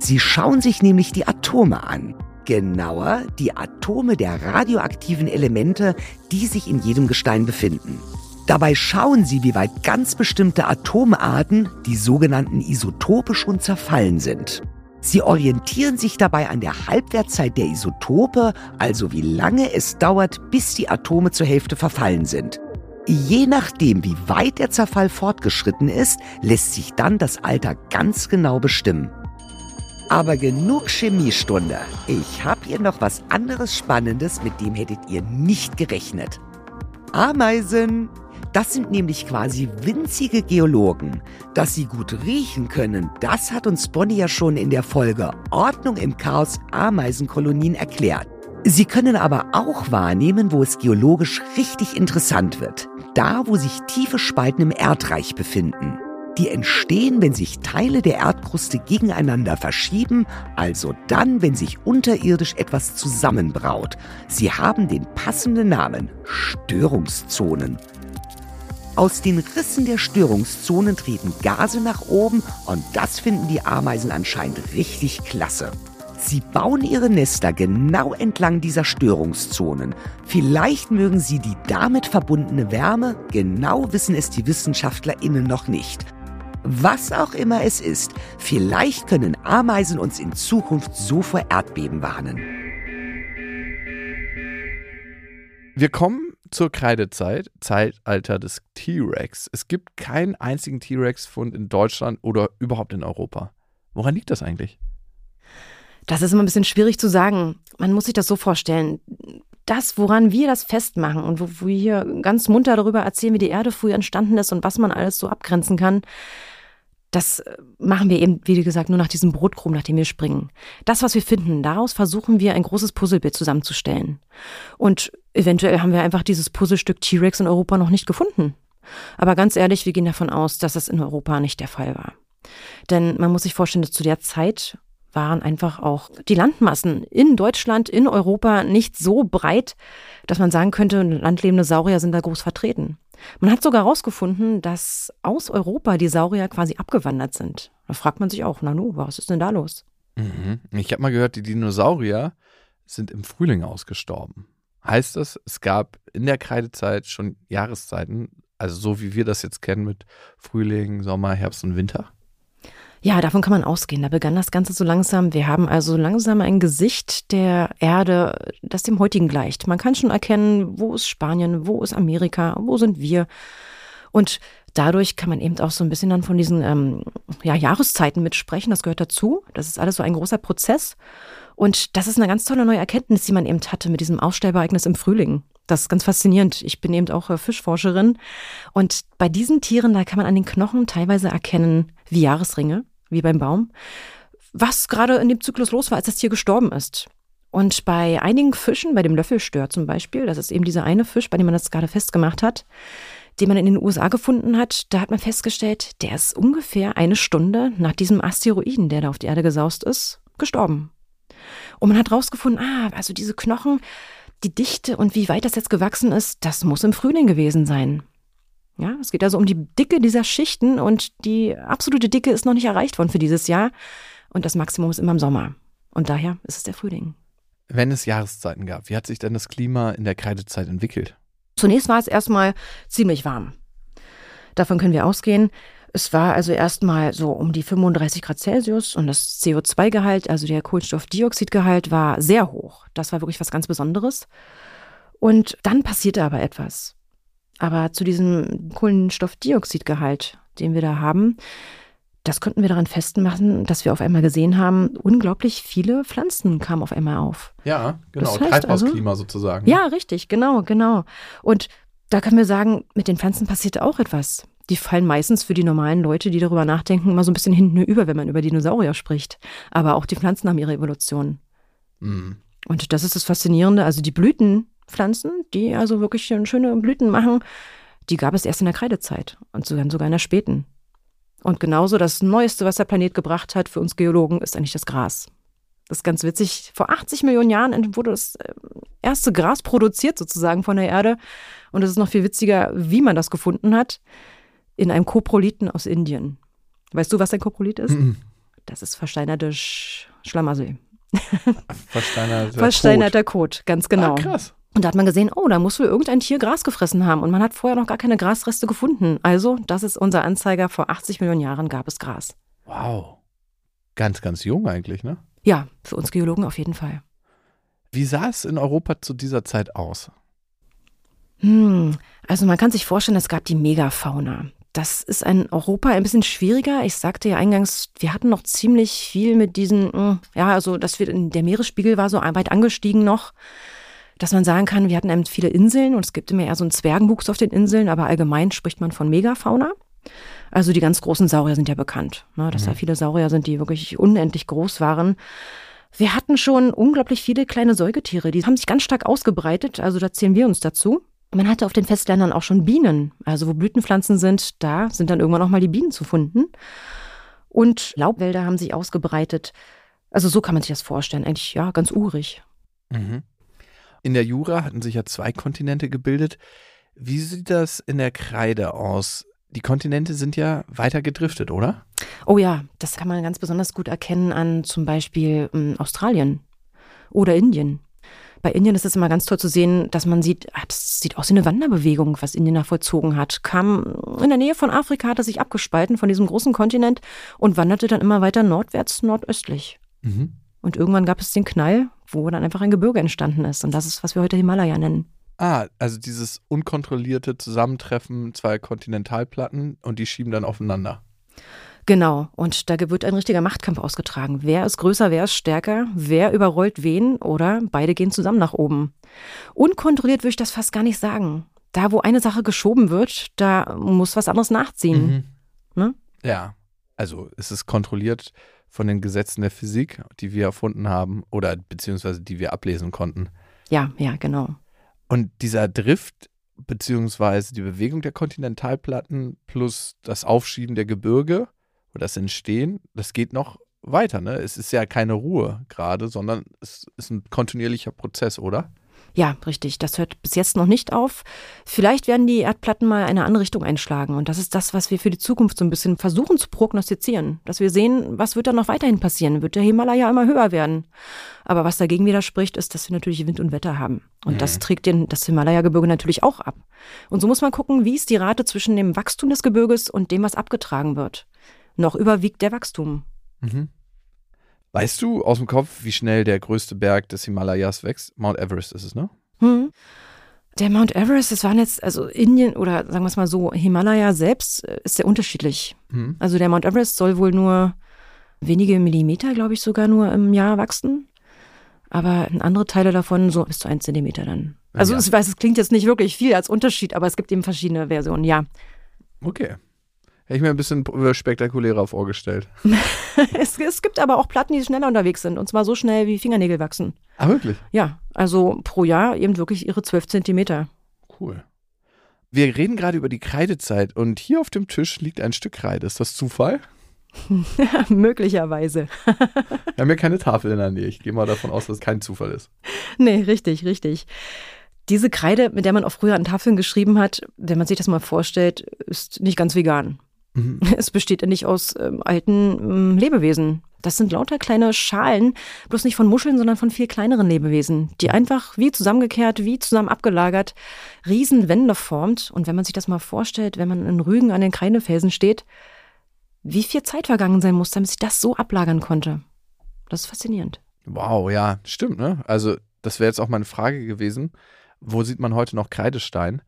Sie schauen sich nämlich die Atome an. Genauer die Atome der radioaktiven Elemente, die sich in jedem Gestein befinden. Dabei schauen sie, wie weit ganz bestimmte Atomarten, die sogenannten Isotope, schon zerfallen sind. Sie orientieren sich dabei an der Halbwertzeit der Isotope, also wie lange es dauert, bis die Atome zur Hälfte verfallen sind. Je nachdem, wie weit der Zerfall fortgeschritten ist, lässt sich dann das Alter ganz genau bestimmen. Aber genug Chemiestunde. Ich habe hier noch was anderes Spannendes, mit dem hättet ihr nicht gerechnet. Ameisen. Das sind nämlich quasi winzige Geologen. Dass sie gut riechen können, das hat uns Bonnie ja schon in der Folge Ordnung im Chaos Ameisenkolonien erklärt. Sie können aber auch wahrnehmen, wo es geologisch richtig interessant wird. Da, wo sich tiefe Spalten im Erdreich befinden. Die entstehen, wenn sich Teile der Erdkruste gegeneinander verschieben, also dann, wenn sich unterirdisch etwas zusammenbraut. Sie haben den passenden Namen Störungszonen. Aus den Rissen der Störungszonen treten Gase nach oben und das finden die Ameisen anscheinend richtig klasse. Sie bauen ihre Nester genau entlang dieser Störungszonen. Vielleicht mögen sie die damit verbundene Wärme, genau wissen es die WissenschaftlerInnen noch nicht. Was auch immer es ist, vielleicht können Ameisen uns in Zukunft so vor Erdbeben warnen. Wir kommen zur Kreidezeit, Zeitalter des T-Rex. Es gibt keinen einzigen T-Rex-Fund in Deutschland oder überhaupt in Europa. Woran liegt das eigentlich? Das ist immer ein bisschen schwierig zu sagen. Man muss sich das so vorstellen. Das, woran wir das festmachen und wo wir hier ganz munter darüber erzählen, wie die Erde früher entstanden ist und was man alles so abgrenzen kann, das äh, machen wir eben, wie gesagt, nur nach diesem Brotkrumm, nach dem wir springen. Das, was wir finden, daraus versuchen wir ein großes Puzzlebild zusammenzustellen. Und eventuell haben wir einfach dieses Puzzlestück T-Rex in Europa noch nicht gefunden. Aber ganz ehrlich, wir gehen davon aus, dass das in Europa nicht der Fall war. Denn man muss sich vorstellen, dass zu der Zeit waren einfach auch die Landmassen in Deutschland, in Europa nicht so breit, dass man sagen könnte, landlebende Saurier sind da groß vertreten. Man hat sogar herausgefunden, dass aus Europa die Saurier quasi abgewandert sind. Da fragt man sich auch, Nanu, was ist denn da los? Mhm. Ich habe mal gehört, die Dinosaurier sind im Frühling ausgestorben. Heißt das, es gab in der Kreidezeit schon Jahreszeiten, also so wie wir das jetzt kennen mit Frühling, Sommer, Herbst und Winter? Ja, davon kann man ausgehen. Da begann das Ganze so langsam. Wir haben also langsam ein Gesicht der Erde, das dem heutigen gleicht. Man kann schon erkennen, wo ist Spanien, wo ist Amerika, wo sind wir. Und dadurch kann man eben auch so ein bisschen dann von diesen ähm, ja, Jahreszeiten mitsprechen. Das gehört dazu. Das ist alles so ein großer Prozess. Und das ist eine ganz tolle neue Erkenntnis, die man eben hatte mit diesem Aussterbeereignis im Frühling. Das ist ganz faszinierend. Ich bin eben auch äh, Fischforscherin. Und bei diesen Tieren, da kann man an den Knochen teilweise erkennen, wie Jahresringe wie beim Baum, was gerade in dem Zyklus los war, als das Tier gestorben ist. Und bei einigen Fischen, bei dem Löffelstör zum Beispiel, das ist eben dieser eine Fisch, bei dem man das gerade festgemacht hat, den man in den USA gefunden hat, da hat man festgestellt, der ist ungefähr eine Stunde nach diesem Asteroiden, der da auf die Erde gesaust ist, gestorben. Und man hat rausgefunden, ah, also diese Knochen, die Dichte und wie weit das jetzt gewachsen ist, das muss im Frühling gewesen sein. Ja, es geht also um die Dicke dieser Schichten und die absolute Dicke ist noch nicht erreicht worden für dieses Jahr. Und das Maximum ist immer im Sommer. Und daher ist es der Frühling. Wenn es Jahreszeiten gab, wie hat sich denn das Klima in der Kreidezeit entwickelt? Zunächst war es erstmal ziemlich warm. Davon können wir ausgehen. Es war also erstmal so um die 35 Grad Celsius und das CO2-Gehalt, also der Kohlenstoffdioxidgehalt, war sehr hoch. Das war wirklich was ganz Besonderes. Und dann passierte aber etwas. Aber zu diesem Kohlenstoffdioxidgehalt, den wir da haben, das konnten wir daran festmachen, dass wir auf einmal gesehen haben, unglaublich viele Pflanzen kamen auf einmal auf. Ja, genau, das heißt Treibhausklima also, sozusagen. Ja, richtig, genau, genau. Und Da können wir sagen, mit den Pflanzen passiert auch etwas. Die fallen meistens für die normalen Leute, die darüber nachdenken, immer so ein bisschen hinten über, wenn man über Dinosaurier spricht. Aber auch die Pflanzen haben ihre Evolution. Mhm. Und das ist das Faszinierende. Also die Blütenpflanzen, die also wirklich schöne Blüten machen, die gab es erst in der Kreidezeit und sogar in der späten. Und genauso das Neueste, was der Planet gebracht hat für uns Geologen, ist eigentlich das Gras. Das ist ganz witzig. Vor 80 Millionen Jahren wurde das äh, erste Gras produziert sozusagen von der Erde. Und es ist noch viel witziger, wie man das gefunden hat. In einem Koprolithen aus Indien. Weißt du, was ein Koprolit ist? Mhm. Das ist versteinerte Sch Schlamassel. Versteinerter, Versteinerter Kot, ganz genau. Ah, krass. Und da hat man gesehen, oh, da muss wohl irgendein Tier Gras gefressen haben. Und man hat vorher noch gar keine Grasreste gefunden. Also, das ist unser Anzeiger. Vor 80 Millionen Jahren gab es Gras. Wow. Ganz, ganz jung eigentlich, ne? Ja, für uns Geologen auf jeden Fall. Wie sah es in Europa zu dieser Zeit aus? Hm, also man kann sich vorstellen, es gab die Megafauna. Das ist in Europa ein bisschen schwieriger. Ich sagte ja eingangs, wir hatten noch ziemlich viel mit diesen, hm, ja, also dass wir, der Meeresspiegel war so weit angestiegen noch, dass man sagen kann, wir hatten eben viele Inseln und es gibt immer eher so einen Zwergenwuchs auf den Inseln, aber allgemein spricht man von Megafauna. Also die ganz großen Saurier sind ja bekannt, ne, dass mhm. da viele Saurier sind, die wirklich unendlich groß waren. Wir hatten schon unglaublich viele kleine Säugetiere, die haben sich ganz stark ausgebreitet, also da zählen wir uns dazu. Man hatte auf den Festländern auch schon Bienen, also wo Blütenpflanzen sind, da sind dann irgendwann auch mal die Bienen zu finden. Und Laubwälder haben sich ausgebreitet. Also so kann man sich das vorstellen, eigentlich ja, ganz urig. Mhm. In der Jura hatten sich ja zwei Kontinente gebildet. Wie sieht das in der Kreide aus? Die Kontinente sind ja weiter gedriftet, oder? Oh ja, das kann man ganz besonders gut erkennen an zum Beispiel ähm, Australien oder Indien. Bei Indien ist es immer ganz toll zu sehen, dass man sieht, ah, das sieht aus wie eine Wanderbewegung, was Indien da vollzogen hat. Kam in der Nähe von Afrika, hatte sich abgespalten von diesem großen Kontinent und wanderte dann immer weiter nordwärts, nordöstlich. Mhm. Und irgendwann gab es den Knall, wo dann einfach ein Gebirge entstanden ist. Und das ist, was wir heute Himalaya nennen. Ah, also dieses unkontrollierte Zusammentreffen zweier Kontinentalplatten und die schieben dann aufeinander. Genau, und da wird ein richtiger Machtkampf ausgetragen. Wer ist größer, wer ist stärker, wer überrollt wen oder beide gehen zusammen nach oben. Unkontrolliert würde ich das fast gar nicht sagen. Da, wo eine Sache geschoben wird, da muss was anderes nachziehen. Mhm. Ne? Ja, also es ist kontrolliert von den Gesetzen der Physik, die wir erfunden haben oder beziehungsweise die wir ablesen konnten. Ja, ja, genau. Und dieser Drift beziehungsweise die Bewegung der Kontinentalplatten plus das Aufschieben der Gebirge oder das Entstehen, das geht noch weiter. Ne? Es ist ja keine Ruhe gerade, sondern es ist ein kontinuierlicher Prozess, oder? Ja, richtig. Das hört bis jetzt noch nicht auf. Vielleicht werden die Erdplatten mal eine andere Richtung einschlagen. Und das ist das, was wir für die Zukunft so ein bisschen versuchen zu prognostizieren. Dass wir sehen, was wird da noch weiterhin passieren? Wird der Himalaya immer höher werden? Aber was dagegen widerspricht, ist, dass wir natürlich Wind und Wetter haben. Und mhm. das trägt den, das Himalaya-Gebirge natürlich auch ab. Und so muss man gucken, wie ist die Rate zwischen dem Wachstum des Gebirges und dem, was abgetragen wird. Noch überwiegt der Wachstum. Mhm. Weißt du aus dem Kopf, wie schnell der größte Berg des Himalayas wächst? Mount Everest ist es, ne? Hm. Der Mount Everest, das waren jetzt, also Indien oder sagen wir es mal so, Himalaya selbst äh, ist sehr unterschiedlich. Hm. Also der Mount Everest soll wohl nur wenige Millimeter, glaube ich, sogar nur im Jahr wachsen. Aber andere Teile davon so bis zu ein Zentimeter dann. Also ja. ich weiß, es klingt jetzt nicht wirklich viel als Unterschied, aber es gibt eben verschiedene Versionen, ja. Okay. Hätte ich mir ein bisschen spektakulärer vorgestellt. es, es, gibt aber auch Platten, die schneller unterwegs sind. Und zwar so schnell, wie Fingernägel wachsen. Ah, wirklich? Ja, also pro Jahr eben wirklich ihre 12 Zentimeter. Cool. Wir reden gerade über die Kreidezeit und hier auf dem Tisch liegt ein Stück Kreide. Ist das Zufall? Möglicherweise. Wir haben ja keine Tafel in der Nähe. Ich gehe mal davon aus, dass es kein Zufall ist. Nee, richtig, richtig. Diese Kreide, mit der man auch früher an Tafeln geschrieben hat, wenn man sich das mal vorstellt, ist nicht ganz vegan. Mhm. Es besteht ja nicht aus ähm, alten ähm, Lebewesen. Das sind lauter kleine Schalen, bloß nicht von Muscheln, sondern von viel kleineren Lebewesen, die einfach wie zusammengekehrt, wie zusammen abgelagert Riesenwände formt. Und wenn man sich das mal vorstellt, wenn man in Rügen an den Kreidefelsen steht, wie viel Zeit vergangen sein muss, damit sich das so ablagern konnte. Das ist faszinierend. Wow, ja, stimmt, ne? Also, das wäre jetzt auch meine Frage gewesen. Wo sieht man heute noch Kreidestein?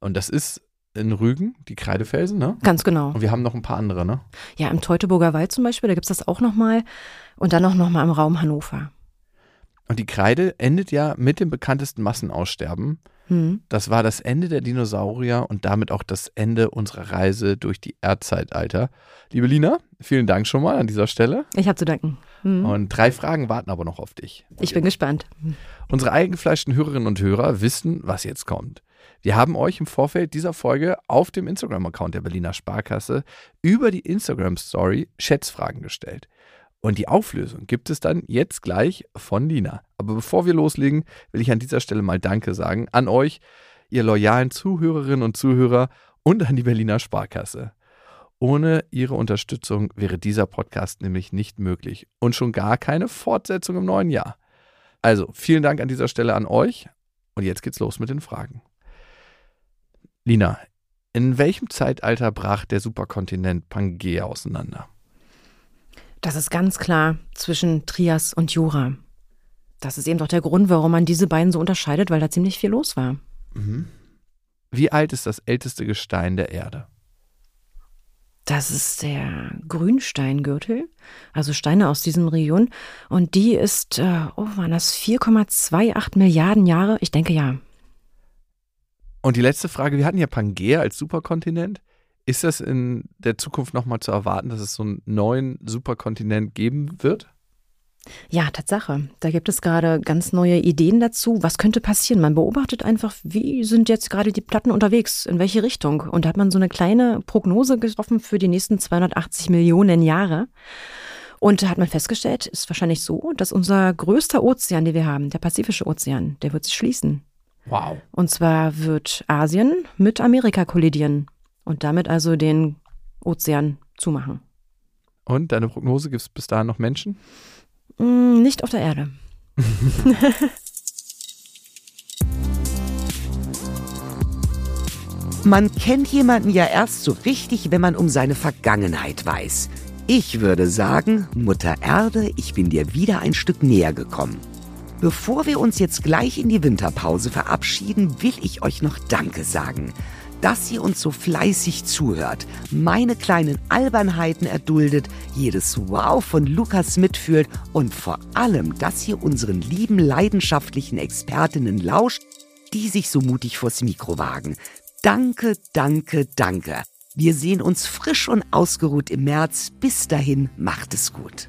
Und das ist in Rügen, die Kreidefelsen, ne? Ganz genau. Und wir haben noch ein paar andere, ne? Ja, im Teutoburger Wald zum Beispiel, da gibt es das auch nochmal. Und dann auch nochmal im Raum Hannover. Und die Kreide endet ja mit dem bekanntesten Massenaussterben Hm. Das war das Ende der Dinosaurier und damit auch das Ende unserer Reise durch die Erdzeitalter. Liebe Lina, vielen Dank schon mal an dieser Stelle. Ich habe zu danken. Hm. Und drei Fragen warten aber noch auf dich. Ich bin gespannt. Unsere eingefleischten Hörerinnen und Hörer wissen, was jetzt kommt. Wir haben euch im Vorfeld dieser Folge auf dem Instagram-Account der Berliner Sparkasse über die Instagram-Story Schätzfragen gestellt. Und die Auflösung gibt es dann jetzt gleich von Lina. Aber bevor wir loslegen, will ich an dieser Stelle mal Danke sagen an euch, ihr loyalen Zuhörerinnen und Zuhörer und an die Berliner Sparkasse. Ohne ihre Unterstützung wäre dieser Podcast nämlich nicht möglich und schon gar keine Fortsetzung im neuen Jahr. Also vielen Dank an dieser Stelle an euch und jetzt geht's los mit den Fragen. Lina, in welchem Zeitalter brach der Superkontinent Pangea auseinander? Das ist ganz klar zwischen Trias und Jura. Das ist eben doch der Grund, warum man diese beiden so unterscheidet, weil da ziemlich viel los war. Mhm. Wie alt ist das älteste Gestein der Erde? Das ist der Grünsteingürtel, also Steine aus diesem Region. Und die ist, äh, oh, waren das 4,28 Milliarden Jahre? Ich denke ja. Und die letzte Frage, wir hatten ja Pangea als Superkontinent. Ist das in der Zukunft nochmal zu erwarten, dass es so einen neuen Superkontinent geben wird? Ja, Tatsache. Da gibt es gerade ganz neue Ideen dazu. Was könnte passieren? Man beobachtet einfach, wie sind jetzt gerade die Platten unterwegs, in welche Richtung. Und da hat man so eine kleine Prognose getroffen für die nächsten 280 Millionen Jahre. Und da hat man festgestellt, ist wahrscheinlich so, dass unser größter Ozean, den wir haben, der Pazifische Ozean, der wird sich schließen. Wow. Und zwar wird Asien mit Amerika kollidieren und damit also den Ozean zumachen. Und deine Prognose, gibt es bis dahin noch Menschen? Mm, nicht auf der Erde. Man kennt jemanden ja erst so richtig, wenn man um seine Vergangenheit weiß. Ich würde sagen, Mutter Erde, ich bin dir wieder ein Stück näher gekommen. Bevor wir uns jetzt gleich in die Winterpause verabschieden, will ich euch noch Danke sagen dass ihr uns so fleißig zuhört, meine kleinen Albernheiten erduldet, jedes Wow von Lukas mitfühlt und vor allem, dass ihr unseren lieben leidenschaftlichen Expertinnen lauscht, die sich so mutig vors Mikro wagen. Danke, danke, danke. Wir sehen uns frisch und ausgeruht im März. Bis dahin, macht es gut.